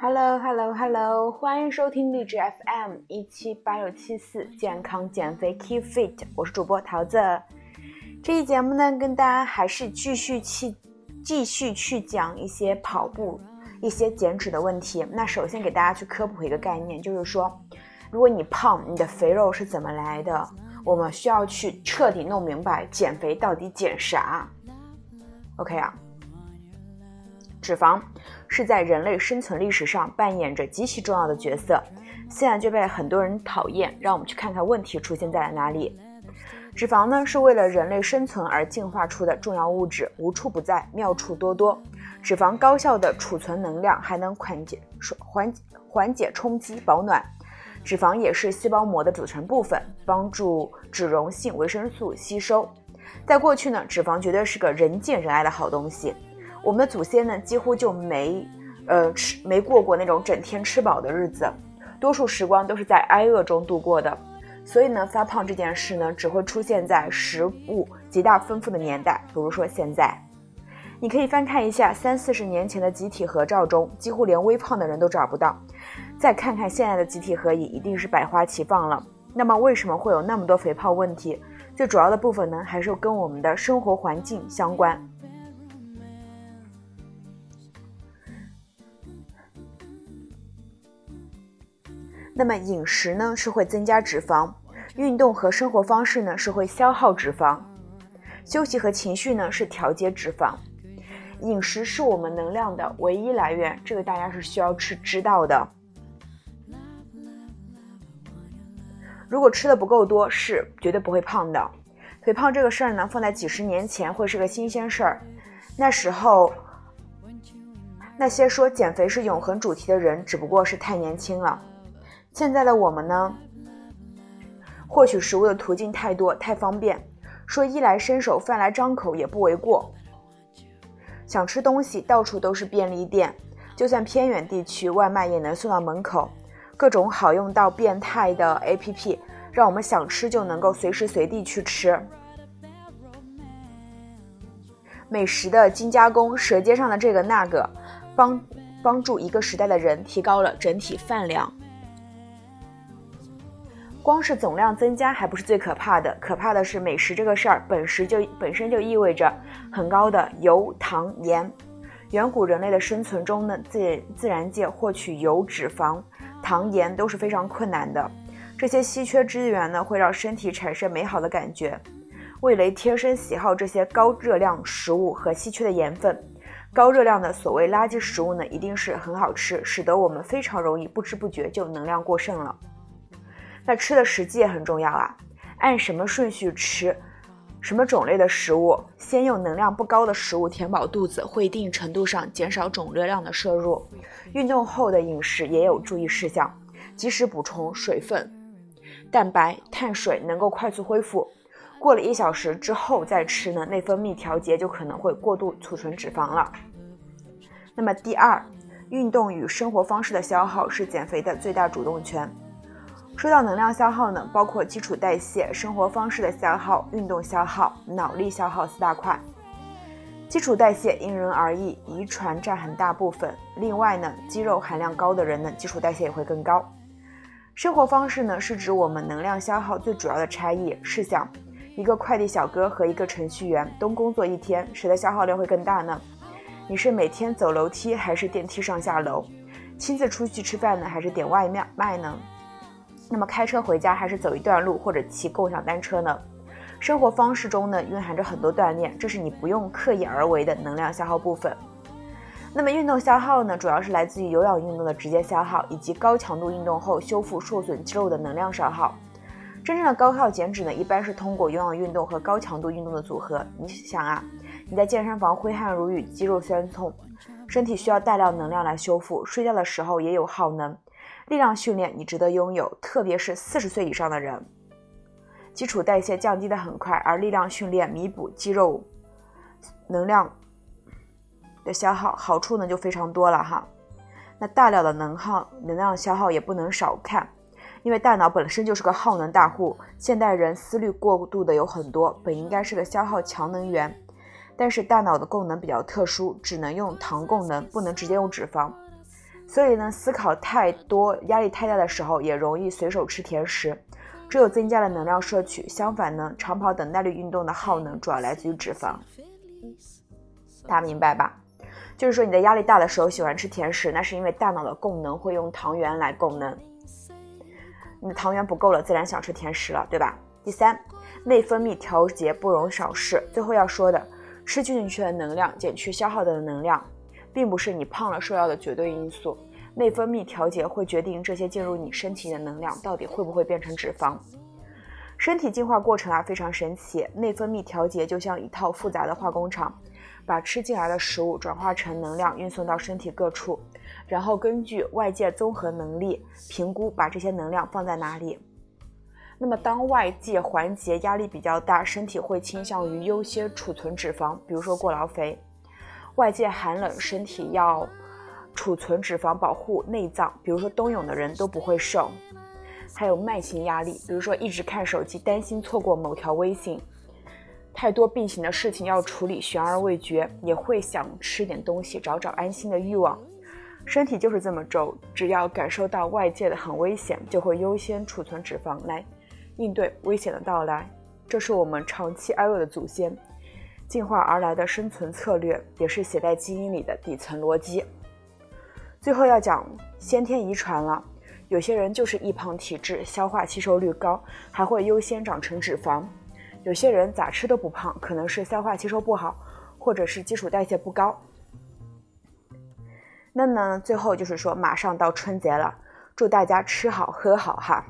Hello Hello Hello，欢迎收听励志 FM 一七八六七四健康减肥 Keep Fit，我是主播桃子。这期节目呢，跟大家还是继续去继续去讲一些跑步、一些减脂的问题。那首先给大家去科普一个概念，就是说，如果你胖，你的肥肉是怎么来的？我们需要去彻底弄明白减肥到底减啥。OK 啊，脂肪是在人类生存历史上扮演着极其重要的角色，现在就被很多人讨厌。让我们去看看问题出现在了哪里。脂肪呢，是为了人类生存而进化出的重要物质，无处不在，妙处多多。脂肪高效的储存能量，还能缓解缓缓解冲击、保暖。脂肪也是细胞膜的组成部分，帮助脂溶性维生素吸收。在过去呢，脂肪绝对是个人见人爱的好东西。我们的祖先呢，几乎就没，呃，吃没过过那种整天吃饱的日子，多数时光都是在挨饿中度过的。所以呢，发胖这件事呢，只会出现在食物极大丰富的年代，比如说现在。你可以翻看一下三四十年前的集体合照中，几乎连微胖的人都找不到。再看看现在的集体合影，一定是百花齐放了。那么，为什么会有那么多肥胖问题？最主要的部分呢，还是跟我们的生活环境相关。那么，饮食呢是会增加脂肪，运动和生活方式呢是会消耗脂肪，休息和情绪呢是调节脂肪。饮食是我们能量的唯一来源，这个大家是需要去知道的。如果吃的不够多，是绝对不会胖的。肥胖这个事儿呢，放在几十年前会是个新鲜事儿。那时候，那些说减肥是永恒主题的人，只不过是太年轻了。现在的我们呢，获取食物的途径太多太方便，说衣来伸手饭来张口也不为过。想吃东西，到处都是便利店，就算偏远地区，外卖也能送到门口。各种好用到变态的 APP，让我们想吃就能够随时随地去吃。美食的精加工，舌尖上的这个那个，帮帮助一个时代的人提高了整体饭量。光是总量增加还不是最可怕的，可怕的是美食这个事儿本身就本身就意味着很高的油、糖、盐。远古人类的生存中呢，自自然界获取油、脂肪、糖、盐都是非常困难的。这些稀缺资源呢，会让身体产生美好的感觉。味蕾天生喜好这些高热量食物和稀缺的盐分。高热量的所谓垃圾食物呢，一定是很好吃，使得我们非常容易不知不觉就能量过剩了。那吃的时机也很重要啊，按什么顺序吃，什么种类的食物，先用能量不高的食物填饱肚子，会一定程度上减少总热量的摄入。运动后的饮食也有注意事项，及时补充水分、蛋白、碳水，能够快速恢复。过了一小时之后再吃呢，内分泌调节就可能会过度储存脂肪了。那么第二，运动与生活方式的消耗是减肥的最大主动权。说到能量消耗呢，包括基础代谢、生活方式的消耗、运动消耗、脑力消耗四大块。基础代谢因人而异，遗传占很大部分。另外呢，肌肉含量高的人呢，基础代谢也会更高。生活方式呢，是指我们能量消耗最主要的差异。试想，一个快递小哥和一个程序员都工作一天，谁的消耗量会更大呢？你是每天走楼梯还是电梯上下楼？亲自出去吃饭呢，还是点外卖呢？那么开车回家还是走一段路或者骑共享单车呢？生活方式中呢蕴含着很多锻炼，这是你不用刻意而为的能量消耗部分。那么运动消耗呢，主要是来自于有氧运动的直接消耗，以及高强度运动后修复受损肌肉的能量消耗。真正的高效减脂呢，一般是通过有氧运动和高强度运动的组合。你想啊，你在健身房挥汗如雨，肌肉酸痛，身体需要大量能量来修复，睡觉的时候也有耗能。力量训练你值得拥有，特别是四十岁以上的人，基础代谢降低的很快，而力量训练弥补肌肉能量的消耗，好处呢就非常多了哈。那大量的能耗能量消耗也不能少看，因为大脑本身就是个耗能大户，现代人思虑过度的有很多，本应该是个消耗强能源，但是大脑的功能比较特殊，只能用糖功能，不能直接用脂肪。所以呢，思考太多、压力太大的时候，也容易随手吃甜食，只有增加了能量摄取。相反呢，长跑等耐力运动的耗能主要来自于脂肪。大家明白吧？就是说你在压力大的时候喜欢吃甜食，那是因为大脑的供能会用糖原来供能，你的糖原不够了，自然想吃甜食了，对吧？第三，内分泌调节不容小视。最后要说的，吃进去的能量减去消耗的能量。并不是你胖了瘦要的绝对因素，内分泌调节会决定这些进入你身体的能量到底会不会变成脂肪。身体进化过程啊非常神奇，内分泌调节就像一套复杂的化工厂，把吃进来的食物转化成能量运送到身体各处，然后根据外界综合能力评估把这些能量放在哪里。那么当外界环节压力比较大，身体会倾向于优先储存脂肪，比如说过劳肥。外界寒冷，身体要储存脂肪保护内脏，比如说冬泳的人都不会瘦。还有慢性压力，比如说一直看手机，担心错过某条微信，太多并行的事情要处理，悬而未决，也会想吃点东西，找找安心的欲望。身体就是这么轴，只要感受到外界的很危险，就会优先储存脂肪来应对危险的到来。这是我们长期挨饿的祖先。进化而来的生存策略，也是写在基因里的底层逻辑。最后要讲先天遗传了，有些人就是易胖体质，消化吸收率高，还会优先长成脂肪；有些人咋吃都不胖，可能是消化吸收不好，或者是基础代谢不高。那么最后就是说，马上到春节了，祝大家吃好喝好哈，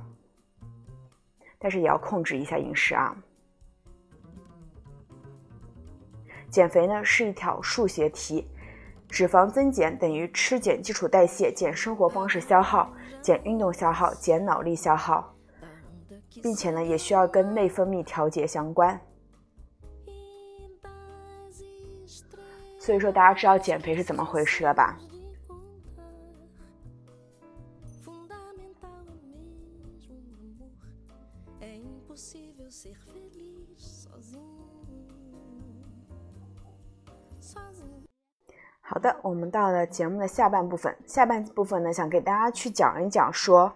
但是也要控制一下饮食啊。减肥呢是一条数学题，脂肪增减等于吃减基础代谢减生活方式消耗减运动消耗减脑力消耗，并且呢也需要跟内分泌调节相关。所以说大家知道减肥是怎么回事了吧？好的，我们到了节目的下半部分。下半部分呢，想给大家去讲一讲说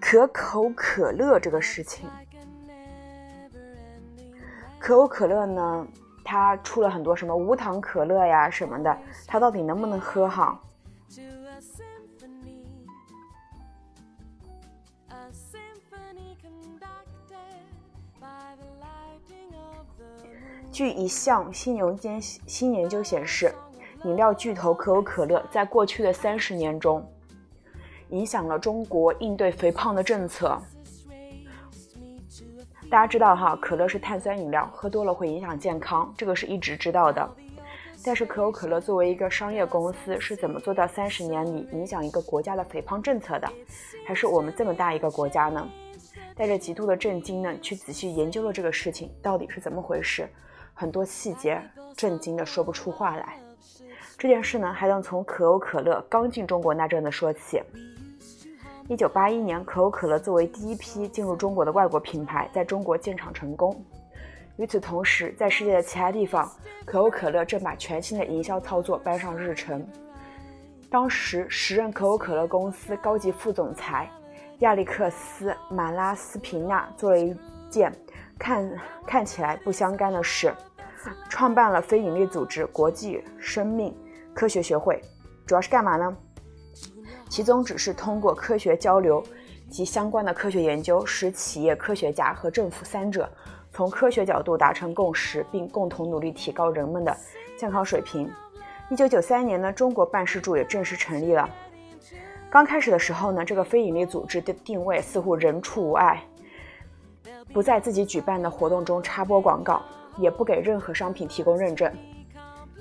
可口可乐这个事情。可口可乐呢，它出了很多什么无糖可乐呀什么的，它到底能不能喝哈？据一项新研究新研究显示。饮料巨头可口可乐在过去的三十年中，影响了中国应对肥胖的政策。大家知道哈，可乐是碳酸饮料，喝多了会影响健康，这个是一直知道的。但是可口可乐作为一个商业公司，是怎么做到三十年里影响一个国家的肥胖政策的？还是我们这么大一个国家呢？带着极度的震惊呢，去仔细研究了这个事情到底是怎么回事，很多细节震惊的说不出话来。这件事呢，还能从可口可乐刚进中国那阵子说起。一九八一年，可口可乐作为第一批进入中国的外国品牌，在中国建厂成功。与此同时，在世界的其他地方，可口可乐正把全新的营销操作搬上日程。当时，时任可口可乐公司高级副总裁亚历克斯·马拉斯皮纳做了一件看看起来不相干的事，创办了非营利组织国际生命。科学学会主要是干嘛呢？其宗旨是通过科学交流及相关的科学研究，使企业、科学家和政府三者从科学角度达成共识，并共同努力提高人们的健康水平。一九九三年呢，中国办事处也正式成立了。刚开始的时候呢，这个非营利组织的定位似乎人畜无碍，不在自己举办的活动中插播广告，也不给任何商品提供认证。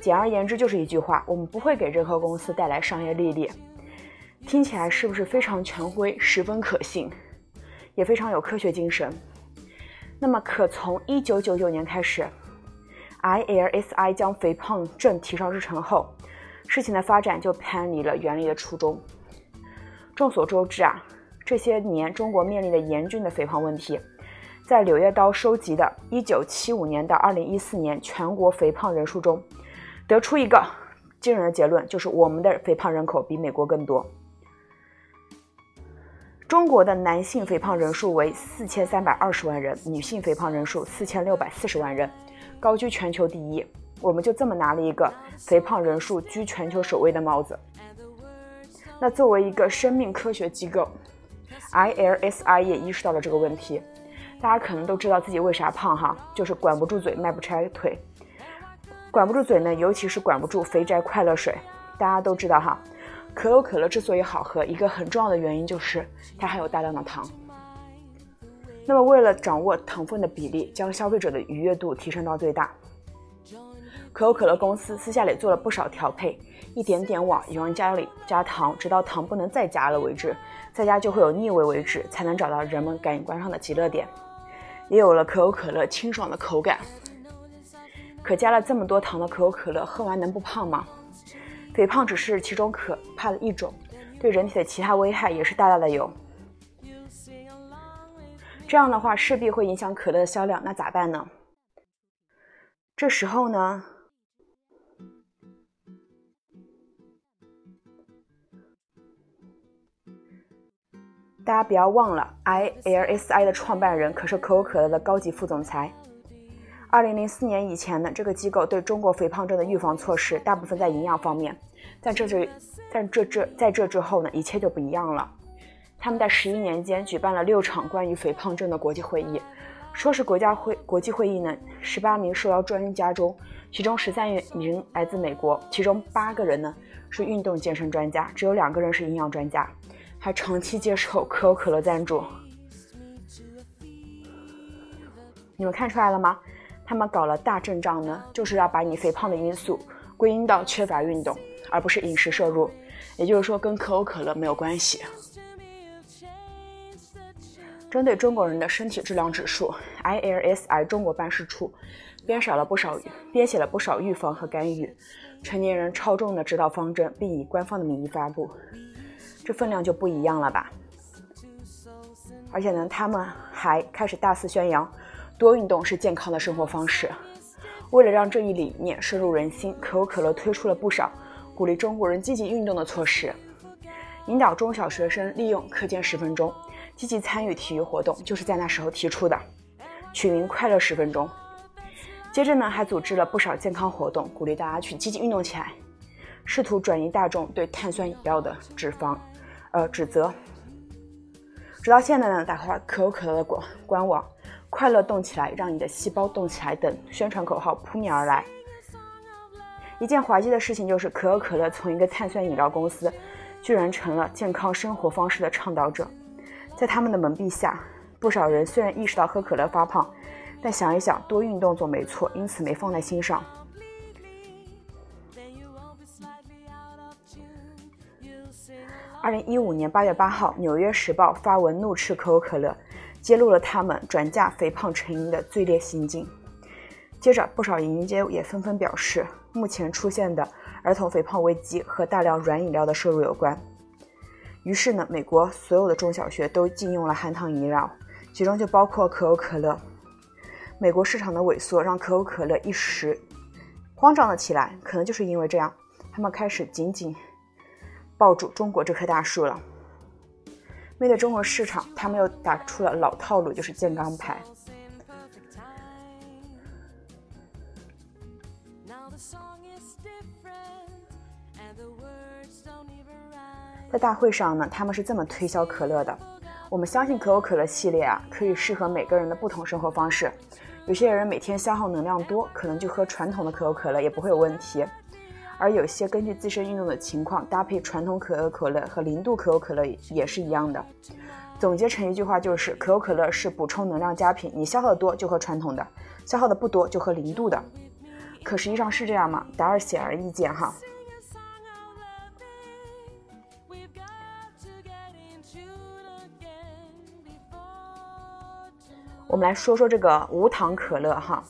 简而言之，就是一句话：我们不会给任何公司带来商业利益。听起来是不是非常权威、十分可信，也非常有科学精神？那么，可从一九九九年开始，ILSI 将肥胖症提上日程后，事情的发展就偏离了原来的初衷。众所周知啊，这些年中国面临的严峻的肥胖问题，在《柳叶刀》收集的1975年到2014年全国肥胖人数中，得出一个惊人的结论，就是我们的肥胖人口比美国更多。中国的男性肥胖人数为4320万人，女性肥胖人数4640万人，高居全球第一。我们就这么拿了一个肥胖人数居全球首位的帽子。那作为一个生命科学机构，ILSI 也意识到了这个问题。大家可能都知道自己为啥胖哈，就是管不住嘴，迈不开腿。管不住嘴呢，尤其是管不住肥宅快乐水。大家都知道哈，可口可乐之所以好喝，一个很重要的原因就是它含有大量的糖。那么为了掌握糖分的比例，将消费者的愉悦度提升到最大，可口可乐公司私下里做了不少调配，一点点往饮料加里加糖，直到糖不能再加了为止，再加就会有腻味为止，才能找到人们感官上的极乐点。也有了可口可乐清爽的口感。可加了这么多糖的可口可乐，喝完能不胖吗？肥胖只是其中可怕的一种，对人体的其他危害也是大大的有。这样的话势必会影响可乐的销量，那咋办呢？这时候呢，大家不要忘了，ILSI 的创办人可是可口可乐的高级副总裁。二零零四年以前呢，这个机构对中国肥胖症的预防措施大部分在营养方面，但这这但这这在这之后呢，一切就不一样了。他们在十一年间举办了六场关于肥胖症的国际会议，说是国家会国际会议呢，十八名受邀专家中，其中十三人来自美国，其中八个人呢是运动健身专家，只有两个人是营养专家，还长期接受可口可乐赞助。你们看出来了吗？他们搞了大阵仗呢，就是要把你肥胖的因素归因到缺乏运动，而不是饮食摄入。也就是说，跟可口可乐没有关系。针对中国人的身体质量指数，ILSI 中国办事处编少了不少，编写了不少预防和干预成年人超重的指导方针，并以官方的名义发布。这分量就不一样了吧？而且呢，他们还开始大肆宣扬。多运动是健康的生活方式。为了让这一理念深入人心，可口可乐推出了不少鼓励中国人积极运动的措施，引导中小学生利用课间十分钟积极参与体育活动，就是在那时候提出的，取名“快乐十分钟”。接着呢，还组织了不少健康活动，鼓励大家去积极运动起来，试图转移大众对碳酸饮料的脂肪，呃指责。直到现在呢，打开可口可乐的官官网。快乐动起来，让你的细胞动起来等宣传口号扑面而来。一件滑稽的事情就是，可口可乐从一个碳酸饮料公司，居然成了健康生活方式的倡导者。在他们的蒙蔽下，不少人虽然意识到喝可乐发胖，但想一想，多运动总没错，因此没放在心上。二零一五年八月八号，《纽约时报》发文怒斥可口可乐。揭露了他们转嫁肥胖成因的罪劣行径。接着，不少营业也纷纷表示，目前出现的儿童肥胖危机和大量软饮料的摄入有关。于是呢，美国所有的中小学都禁用了含糖饮料，其中就包括可口可乐。美国市场的萎缩让可口可乐一时慌张了起来，可能就是因为这样，他们开始紧紧抱住中国这棵大树了。面对中国市场，他们又打出了老套路，就是健康牌。在大会上呢，他们是这么推销可乐的：我们相信可口可乐系列啊，可以适合每个人的不同生活方式。有些人每天消耗能量多，可能就喝传统的可口可乐也不会有问题。而有些根据自身运动的情况搭配传统可口可乐和零度可口可乐也是一样的。总结成一句话就是：可口可乐是补充能量佳品，你消耗的多就喝传统的，消耗的不多就喝零度的。可实际上是这样吗？答案显而易见哈。我们来说说这个无糖可乐哈，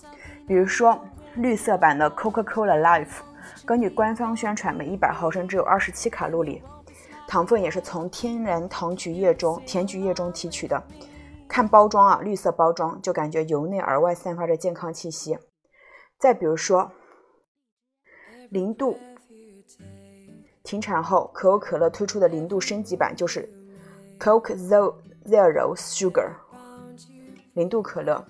比如说绿色版的 Coca-Cola Life。根据官方宣传，每一百毫升只有二十七卡路里，糖分也是从天然糖菊叶中甜菊叶中提取的，看包装啊，绿色包装就感觉由内而外散发着健康气息。再比如说，零度停产后，可口可乐推出的零度升级版就是 Coke Zero Zero Sugar 零度可乐。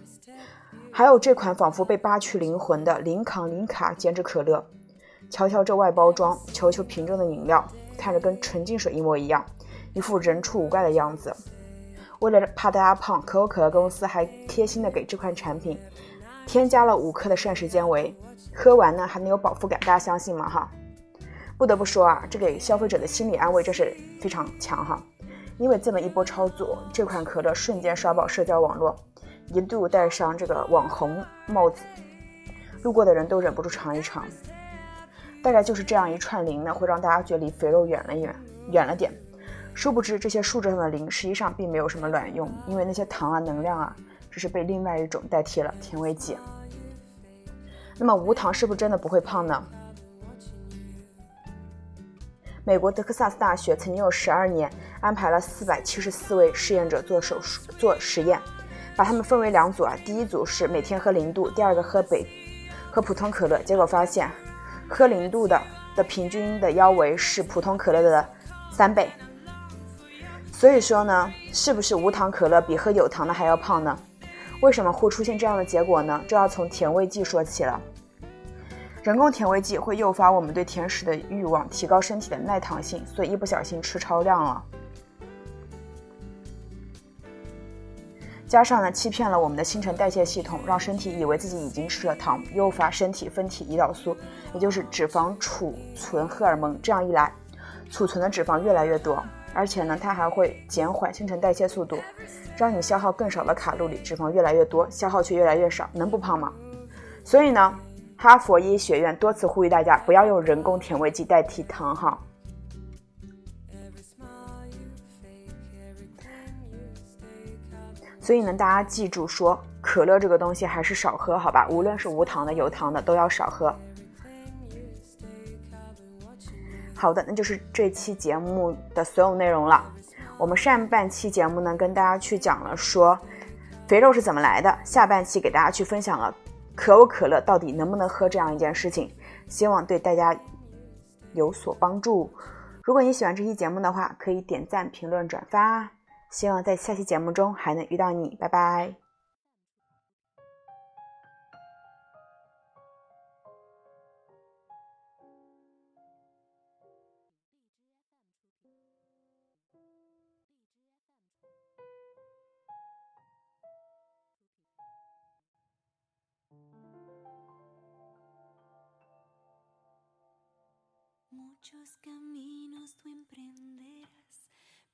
还有这款仿佛被扒去灵魂的零卡零卡减脂可乐，瞧瞧这外包装，球球瓶中的饮料，看着跟纯净水一模一样，一副人畜无怪的样子。为了怕大家胖，可口可乐公司还贴心的给这款产品添加了五克的膳食纤维，喝完呢还能有饱腹感，大家相信吗？哈，不得不说啊，这给消费者的心理安慰真是非常强哈，因为这么一波操作，这款可乐瞬间刷爆社交网络，一度戴上这个网红帽子，路过的人都忍不住尝一尝。大概就是这样一串零呢，会让大家觉得离肥肉远了远，远了点。殊不知，这些数字上的零实际上并没有什么卵用，因为那些糖啊、能量啊，只是被另外一种代替了甜味剂。那么无糖是不是真的不会胖呢？美国德克萨斯大学曾经有十二年安排了四百七十四位试验者做手术做实验，把他们分为两组啊，第一组是每天喝零度，第二个喝北喝普通可乐，结果发现喝零度的的平均的腰围是普通可乐的三倍。所以说呢，是不是无糖可乐比喝有糖的还要胖呢？为什么会出现这样的结果呢？这要从甜味剂说起了。人工甜味剂会诱发我们对甜食的欲望，提高身体的耐糖性，所以一不小心吃超量了。加上呢，欺骗了我们的新陈代谢系统，让身体以为自己已经吃了糖，诱发身体分泌胰岛素，也就是脂肪储存荷尔蒙。这样一来，储存的脂肪越来越多。而且呢，它还会减缓新陈代谢速度，让你消耗更少的卡路里，脂肪越来越多，消耗却越来越少，能不胖吗？所以呢，哈佛医学院多次呼吁大家不要用人工甜味剂代替糖哈。所以呢，大家记住说，可乐这个东西还是少喝好吧，无论是无糖的、有糖的，都要少喝。好的，那就是这期节目的所有内容了。我们上半期节目呢，跟大家去讲了说肥肉是怎么来的，下半期给大家去分享了可口可乐到底能不能喝这样一件事情，希望对大家有所帮助。如果你喜欢这期节目的话，可以点赞、评论、转发。希望在下期节目中还能遇到你，拜拜。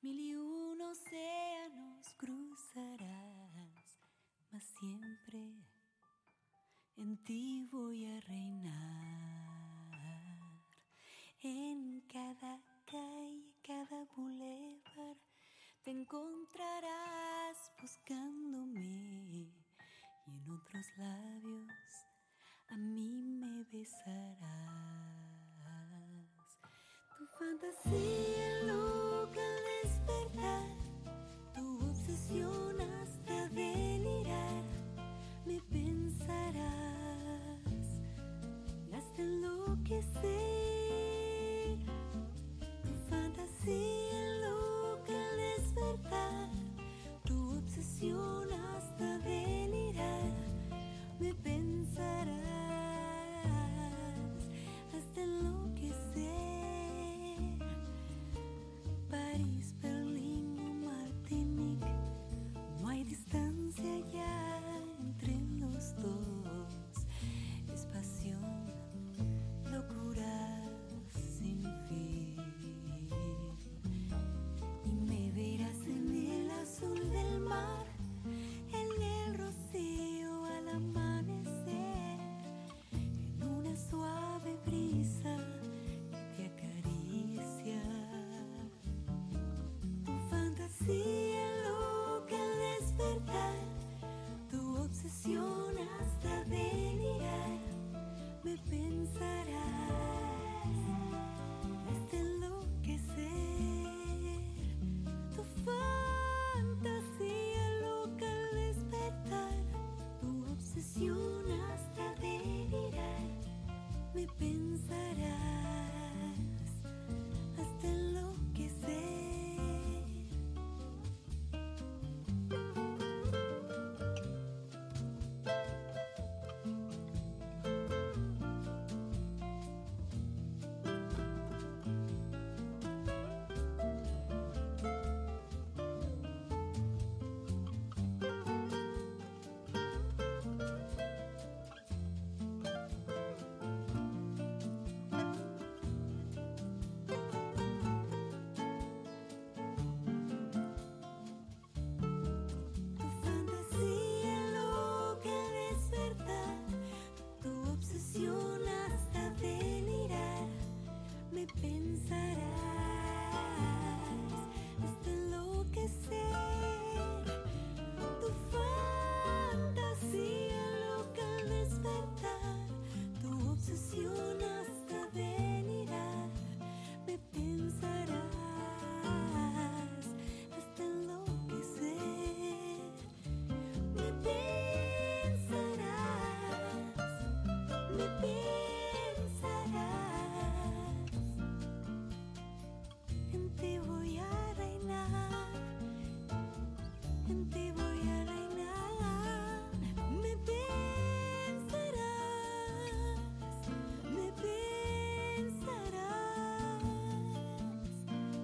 Mil y uno océanos cruzarás, mas siempre en ti voy a reinar. En cada calle, cada bulevar, te encontrarás buscándome y en otros labios a mí me besarás. Tu fantasía loca tu obsesión hasta delirar, me pensarás. Hasta enloquecer.